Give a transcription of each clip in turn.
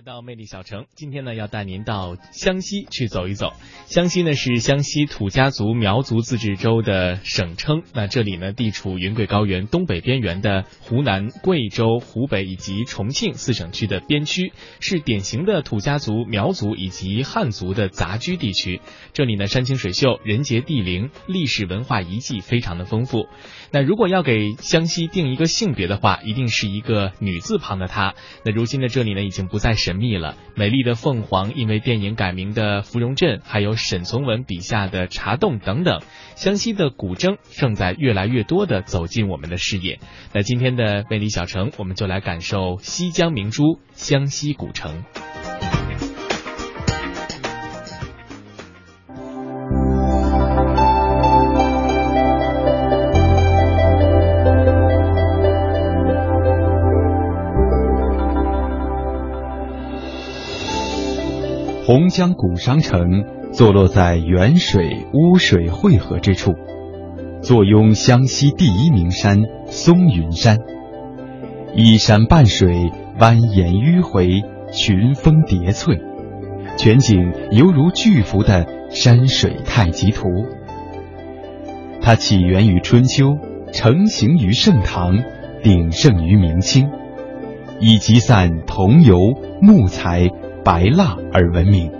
来到魅力小城，今天呢要带您到湘西去走一走。湘西呢是湘西土家族苗族自治州的省称，那这里呢地处云贵高原东北边缘的湖南、贵州、湖北以及重庆四省区的边区，是典型的土家族苗族以及汉族的杂居地区。这里呢山清水秀，人杰地灵，历史文化遗迹非常的丰富。那如果要给湘西定一个性别的话，一定是一个女字旁的她。那如今的这里呢已经不再是。神秘了，美丽的凤凰，因为电影改名的芙蓉镇，还有沈从文笔下的茶洞等等，湘西的古筝正在越来越多的走进我们的视野。那今天的魅力小城，我们就来感受西江明珠湘西古城。洪江古商城坐落在沅水、乌水汇合之处，坐拥湘西第一名山松云山，依山傍水，蜿蜒迂回，群峰叠翠，全景犹如巨幅的山水太极图。它起源于春秋，成型于盛唐，鼎盛于明清，以集散桐油、木材。白蜡而闻名，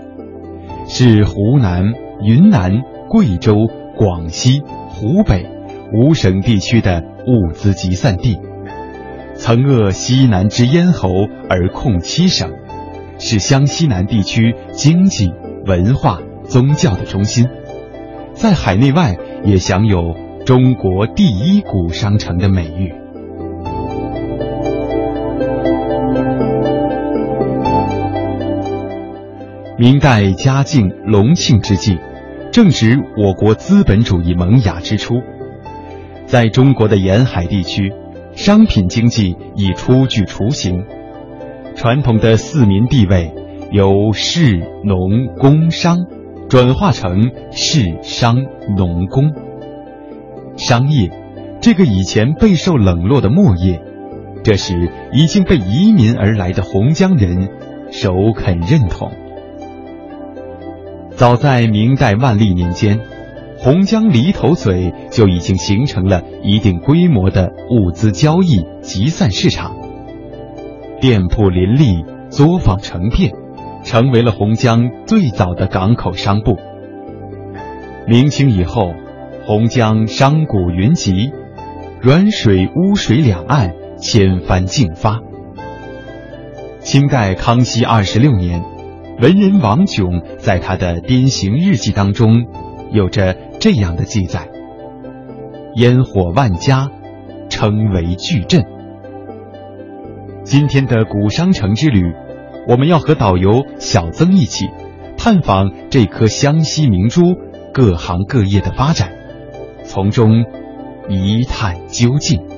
是湖南、云南、贵州、广西、湖北五省地区的物资集散地，曾扼西南之咽喉而控七省，是湘西南地区经济、文化、宗教的中心，在海内外也享有“中国第一古商城”的美誉。明代嘉靖、隆庆之际，正值我国资本主义萌芽之初，在中国的沿海地区，商品经济已初具雏形，传统的四民地位由士、农、工、商转化成士、商、农、工。商业这个以前备受冷落的末业，这时已经被移民而来的洪江人首肯认同。早在明代万历年间，洪江犁头嘴就已经形成了一定规模的物资交易集散市场，店铺林立，作坊成片，成为了洪江最早的港口商埠。明清以后，洪江商贾云集，沅水、乌水两岸千帆竞发。清代康熙二十六年。文人王炯在他的滇行日记当中，有着这样的记载：烟火万家，称为巨镇。今天的古商城之旅，我们要和导游小曾一起，探访这颗湘西明珠各行各业的发展，从中一探究竟。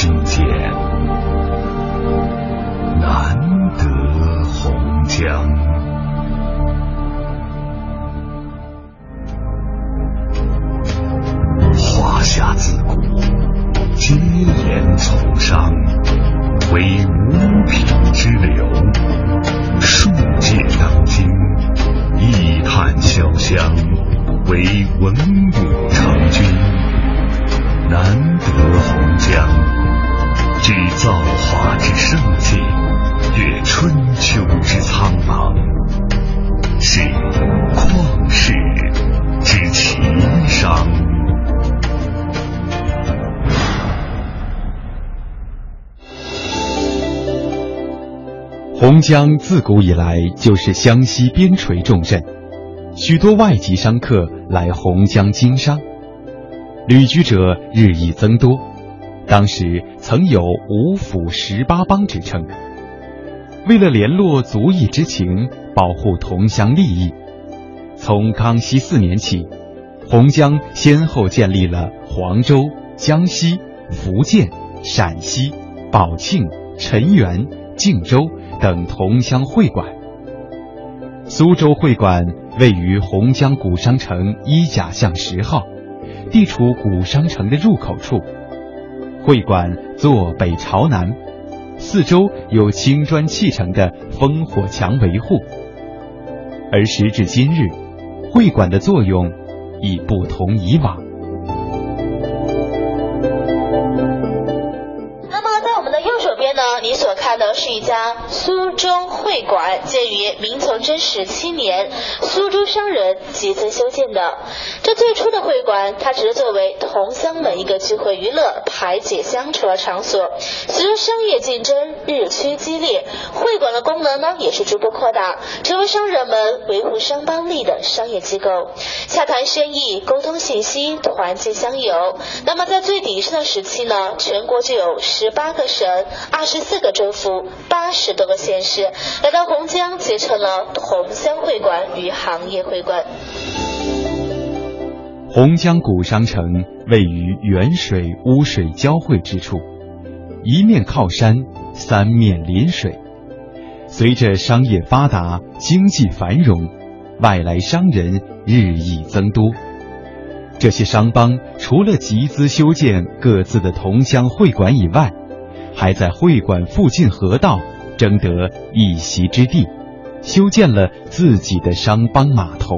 今见难得红江。造化之胜景越春秋之苍茫。是旷世之奇商。洪江自古以来就是湘西边陲重镇许多外籍商客来洪江经商旅居者日益增多。当时曾有五府十八帮之称。为了联络族裔之情，保护同乡利益，从康熙四年起，洪江先后建立了黄州、江西、福建、陕西、宝庆、陈元、靖州等同乡会馆。苏州会馆位于洪江古商城一甲巷十号，地处古商城的入口处。会馆坐北朝南，四周有青砖砌成的烽火墙维护。而时至今日，会馆的作用已不同以往。那么在我们的右手边呢你所看的是一家苏州会馆，建于明崇祯十七年，苏州商人集资修建的。这最初的会馆，它只是作为同乡们一个聚会娱乐、排解乡愁的场所。随着商业竞争日趋激烈，会馆的功能呢也是逐步扩大，成为商人们维护商帮力的商业机构，洽谈生意、沟通信息、团结乡友。那么在最鼎盛的时期呢，全国就有十八个省、二十。四个州府，八十多个县市，来到洪江，结成了同乡会馆与行业会馆。洪江古商城位于沅水污水交汇之处，一面靠山，三面临水。随着商业发达，经济繁荣，外来商人日益增多。这些商帮除了集资修建各自的同乡会馆以外，还在会馆附近河道争得一席之地，修建了自己的商帮码头。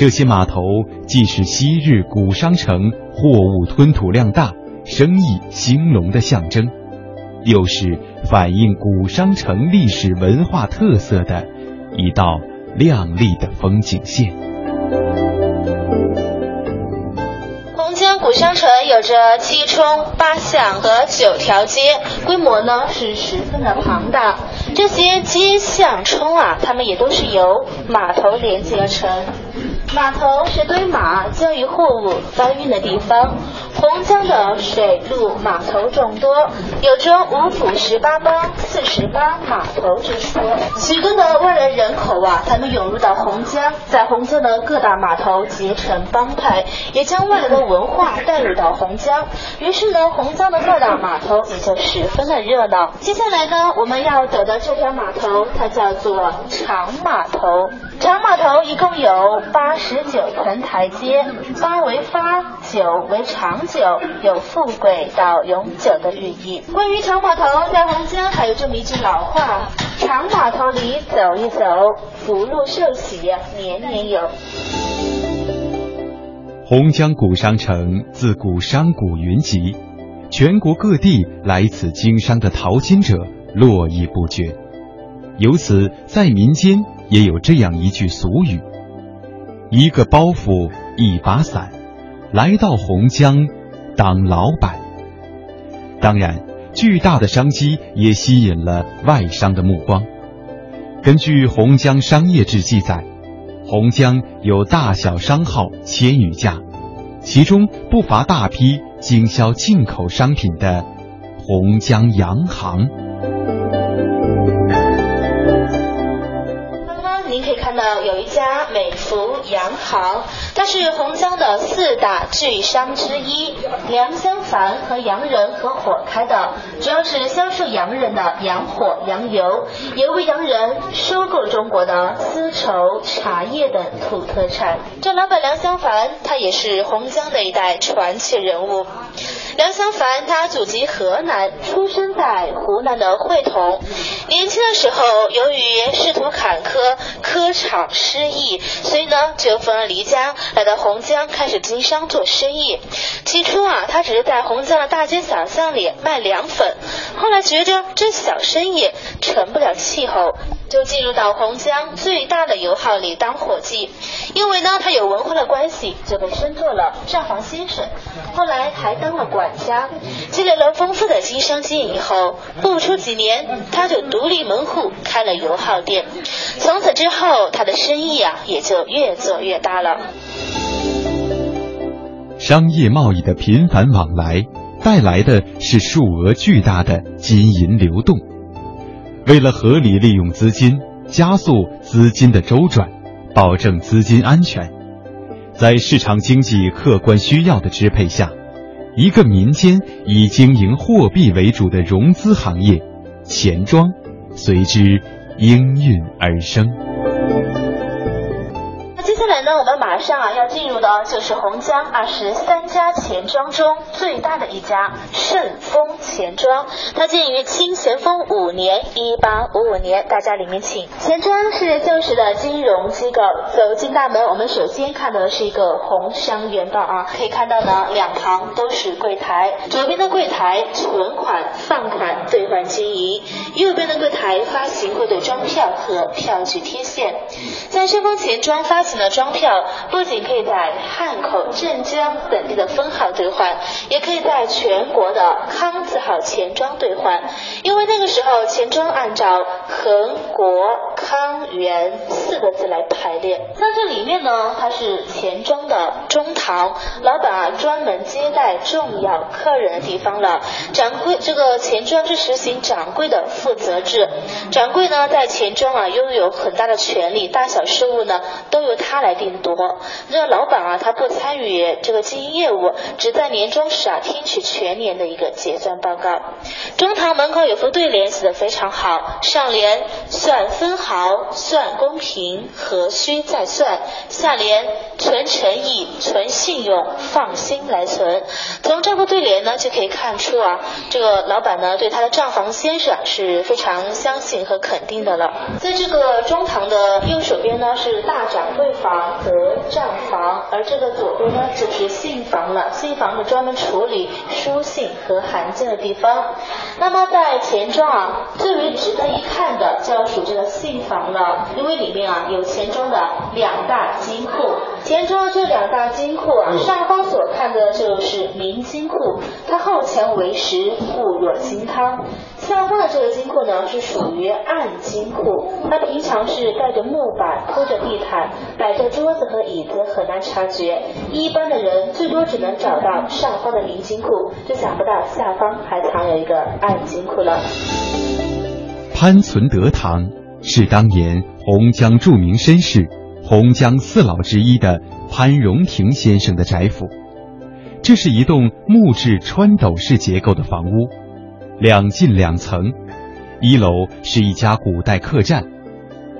这些码头既是昔日古商城货物吞吐量大、生意兴隆的象征，又是反映古商城历史文化特色的一道亮丽的风景线。古商城有着七冲八巷和九条街，规模呢是十分的庞大。这些街巷冲啊，它们也都是由码头连接而成。码头是堆码、交易货物、搬运的地方。洪江的水陆码头众多，有着五府十八帮、四十八码头之说。许多的外来人口啊，他们涌入到洪江，在洪江的各大码头结成帮派，也将外来的文化带入到洪江。于是呢，洪江的各大码头也就十分的热闹。接下来呢，我们要走的这条码头，它叫做长码头。长码头一共有八十九层台阶，八为发，九为长久，有富贵到永久的寓意。关于长码头，在洪江还有这么一句老话：长码头里走一走，福禄寿喜年年有。洪江古商城自古商贾云集，全国各地来此经商的淘金者络绎不绝，由此在民间。也有这样一句俗语：“一个包袱一把伞，来到洪江当老板。”当然，巨大的商机也吸引了外商的目光。根据《洪江商业志》记载，洪江有大小商号千余家，其中不乏大批经销进口商品的洪江洋行。妈妈，您可以看到有一家美孚洋行，它是洪江的四大巨商之一。梁香凡和洋人合伙开的，主要是销售洋人的洋火、洋油，也为洋人收购中国的丝绸、茶叶等土特产。这老板梁香凡，他也是洪江的一代传奇人物。梁香凡，他祖籍河南，出生在湖南的会同。年轻的时候，由于仕途坎坷，科场失意，所以呢，就分了离家，来到洪江开始经商做生意。起初啊，他只是在洪江的大街小巷里卖凉粉，后来觉着这小生意成不了气候，就进入到洪江最大的油号里当伙计。因为呢，他有文化的关系，就被升做了账房先生，后来还当了管家。积累了丰富的经商经验以后，不出几年，他就独立门户开了油号店。从此之后，他的生意啊也就越做越大了。商业贸易的频繁往来，带来的是数额巨大的金银流动。为了合理利用资金，加速资金的周转，保证资金安全，在市场经济客观需要的支配下，一个民间以经营货币为主的融资行业——钱庄，随之应运而生。那接下来那我们马上啊要进入的就是洪江二十三家钱庄中最大的一家顺丰钱庄，它建于清咸丰五年（一八五五年）。大家里面请。钱庄是旧时的金融机构，走进大门，我们首先看到的是一个红商元道啊，可以看到呢，两旁都是柜台，左边的柜台存款、放款、兑换金银，右边的柜台发行汇兑装票和票据贴现。在顺丰钱庄发行的装票不仅可以在汉口、镇江等地的分号兑换，也可以在全国的康字号钱庄兑换。因为那个时候钱庄按照恒、国、康、元四个字来排列。那这里面呢，它是钱庄的中堂，老板啊专门接待重要客人的地方了。掌柜这个钱庄是实行掌柜的负责制，掌柜呢在钱庄啊拥有很大的权利，大小事务呢都由他来。定夺，这个老板啊，他不参与这个经营业务，只在年终时啊听取全年的一个结算报告。中堂门口有副对联写的非常好，上联算分毫，算公平，何须再算；下联存诚意，存信用，放心来存。从这副对联呢，就可以看出啊，这个老板呢对他的账房先生是非常相信和肯定的了。在这个中堂的右手边呢，是大掌柜房。和账房，而这个左边呢就是信房了。信房是专门处理书信和函件的地方。那么在钱庄啊，最为值得一看的就要数这个信房了，因为里面啊有钱庄的两大金库。钱庄这两大金库啊，上方所看的就是明金库，它后墙为实，固若金汤。下方的这个金库呢，是属于暗金库，它平常是盖着木板，铺着地毯，摆着桌子和椅子，很难察觉。一般的人最多只能找到上方的明金库，就想不到下方还藏有一个暗金库了。潘存德堂是当年洪江著名绅士、洪江四老之一的潘荣廷先生的宅府，这是一栋木质穿斗式结构的房屋。两进两层，一楼是一家古代客栈，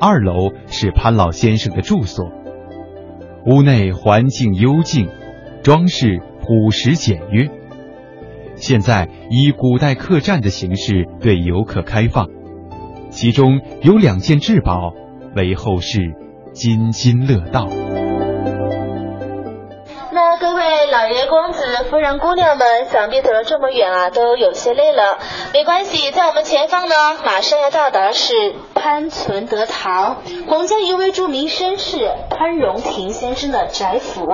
二楼是潘老先生的住所。屋内环境幽静，装饰朴实简约。现在以古代客栈的形式对游客开放，其中有两件至宝，为后世津津乐道。那各位老爷公子、夫人、姑娘们，想必走了这么远啊，都有些累了。没关系，在我们前方呢，马上要到达是潘存德堂，皇家一位著名绅士潘荣廷先生的宅府。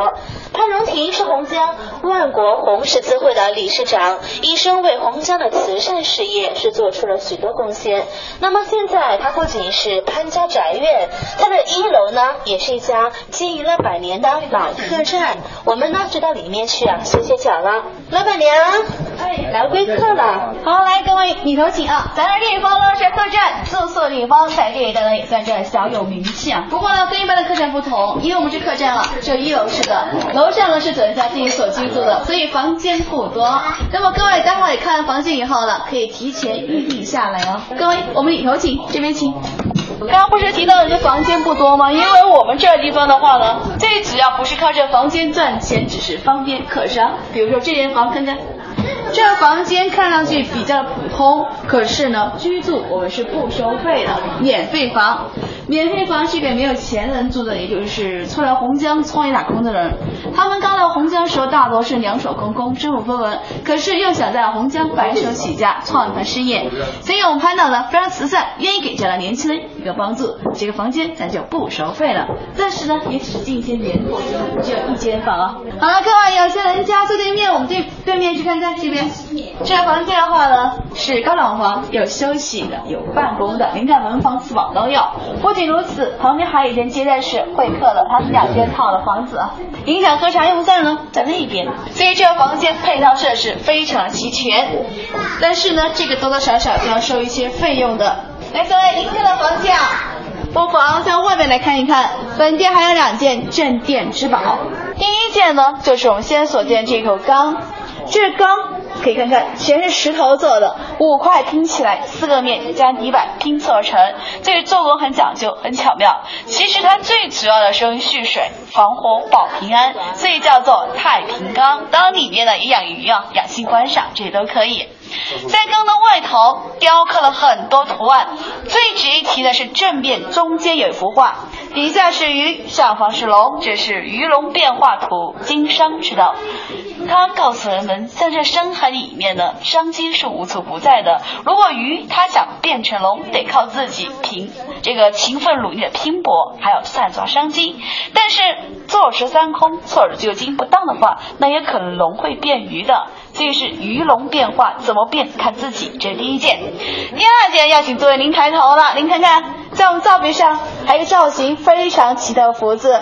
潘荣廷是洪江万国红十字会的理事长，一生为洪江的慈善事业是做出了许多贡献。那么现在，他不仅是潘家宅院，他的一楼呢，也是一家经营了百年的老客栈。我们呢。就到里面去啊，歇歇脚了。老板娘，哎，来贵客了。好，来各位里头请啊。咱这地方呢是客栈，住宿地方在这一带呢也算是小有名气啊。不过呢，跟一般的客栈不同，因为我们是客栈了，只有一楼是的，楼上呢是等家自己所居住的，所以房间不多。那么各位待会看完房间以后呢，可以提前预定下来哦。各位，我们里头请，这边请。刚刚不是提到这房间不多吗？因为我们这地方的话呢，最主要不是靠这房间赚钱，只是方便客商。比如说这间房，看看，这房间看上去比较普通，可是呢，居住我们是不收费的，免费房。免费房是给没有钱人住的，也就是出来洪江创业打工的人。他们刚到洪江的时候，大多是两手空空，身无分文，可是又想在洪江白手起家，创一番事业。所以我们潘导呢非常慈善，愿意给这样的年轻人一个帮助。这个房间咱就不收费了，暂时呢也只是进一些年，只有一间房啊。好了，各位有些人家坐对面，我们对对面去看看这边。这个房间的话呢是高档房，有休息的，有办公的，您看门房四房都有。不仅如此，旁边还有一间接待室、会客的，它是两间套的房子啊。影响喝茶用膳呢在那边，所以这个房间配套设施非常齐全。但是呢，这个多多少少就要收一些费用的。来，各位，您看的房价。不妨向外面来看一看，本店还有两件镇店之宝。第一件呢，就是我们现在所见这口缸，这缸可以看看，全是石头做的，五块拼起来，四个面加底板拼凑而成，这个做工很讲究，很巧妙。其实它最主要的是用蓄水、防火、保平安，所以叫做太平缸。当里面呢也养鱼啊，养性观赏，这些都可以。在缸的外头雕刻了很多图案，最值一提的是正面中间有一幅画，底下是鱼，上方是龙，这是鱼龙变化图，经商之道。他告诉人们，在这深海里面呢，商机是无处不在的。如果鱼它想变成龙，得靠自己凭这个勤奋努力的拼搏，还有善抓商机。但是坐吃山空，错而就金不当的话，那也可能龙会变鱼的。所以是鱼龙变化，怎么变看自己。这是第一件，第二件要请诸位您抬头了，您看看，在我们照片上还有造型非常奇特的福字，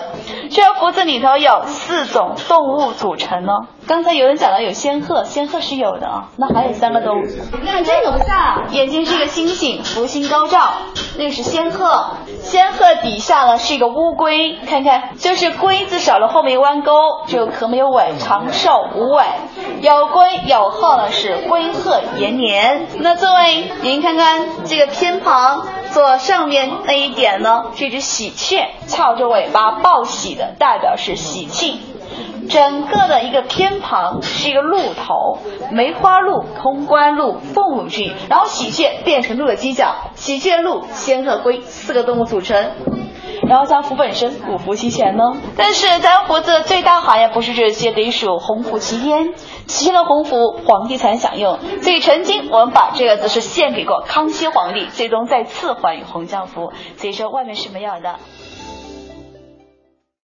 这个福字里头有四种动物组成呢。刚才有人讲到有仙鹤，仙鹤是有的啊，那还有三个动物。你看这个不大，眼睛是一个星星，福星高照，那个是仙鹤。仙鹤底下呢是一个乌龟，看看就是龟字少了后面弯钩，就可没有尾，长寿无尾。有龟有鹤呢是龟鹤延年。那各位您看看这个偏旁左上面那一点呢，这只喜鹊翘着尾巴报喜的，代表是喜庆。整个的一个偏旁是一个鹿头，梅花鹿、通关鹿、凤舞郡，然后喜鹊变成鹿的犄角，喜鹊、鹿、仙鹤、龟四个动物组成。然后像福本身五福齐全呢。但是咱福字最大行业不是这些，得属鸿福齐天，齐天的鸿福皇帝才享用。所以曾经我们把这个字是献给过康熙皇帝，最终再赐还于洪江福。所以说外面是没有的。